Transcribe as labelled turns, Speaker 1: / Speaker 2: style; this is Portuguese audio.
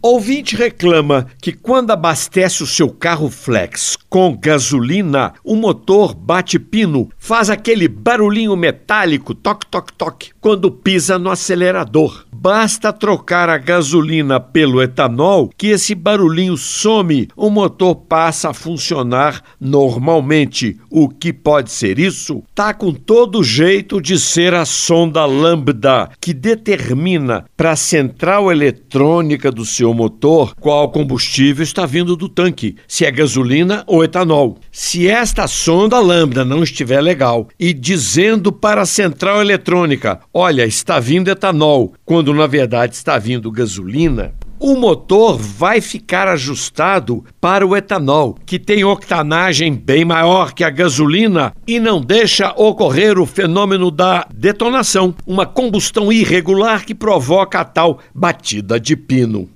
Speaker 1: Ouvinte reclama que quando abastece o seu carro flex com gasolina, o motor bate pino, faz aquele barulhinho metálico, toque, toque, toque, quando pisa no acelerador. Basta trocar a gasolina pelo etanol que esse barulhinho some, o motor passa a funcionar normalmente. O que pode ser isso? Tá com todo jeito de ser a sonda lambda que determina para a central eletrônica do seu motor qual combustível está vindo do tanque, se é gasolina ou etanol. Se esta sonda lambda não estiver legal e dizendo para a central eletrônica, olha, está vindo etanol, quando quando na verdade está vindo gasolina, o motor vai ficar ajustado para o etanol, que tem octanagem bem maior que a gasolina e não deixa ocorrer o fenômeno da detonação, uma combustão irregular que provoca a tal batida de pino.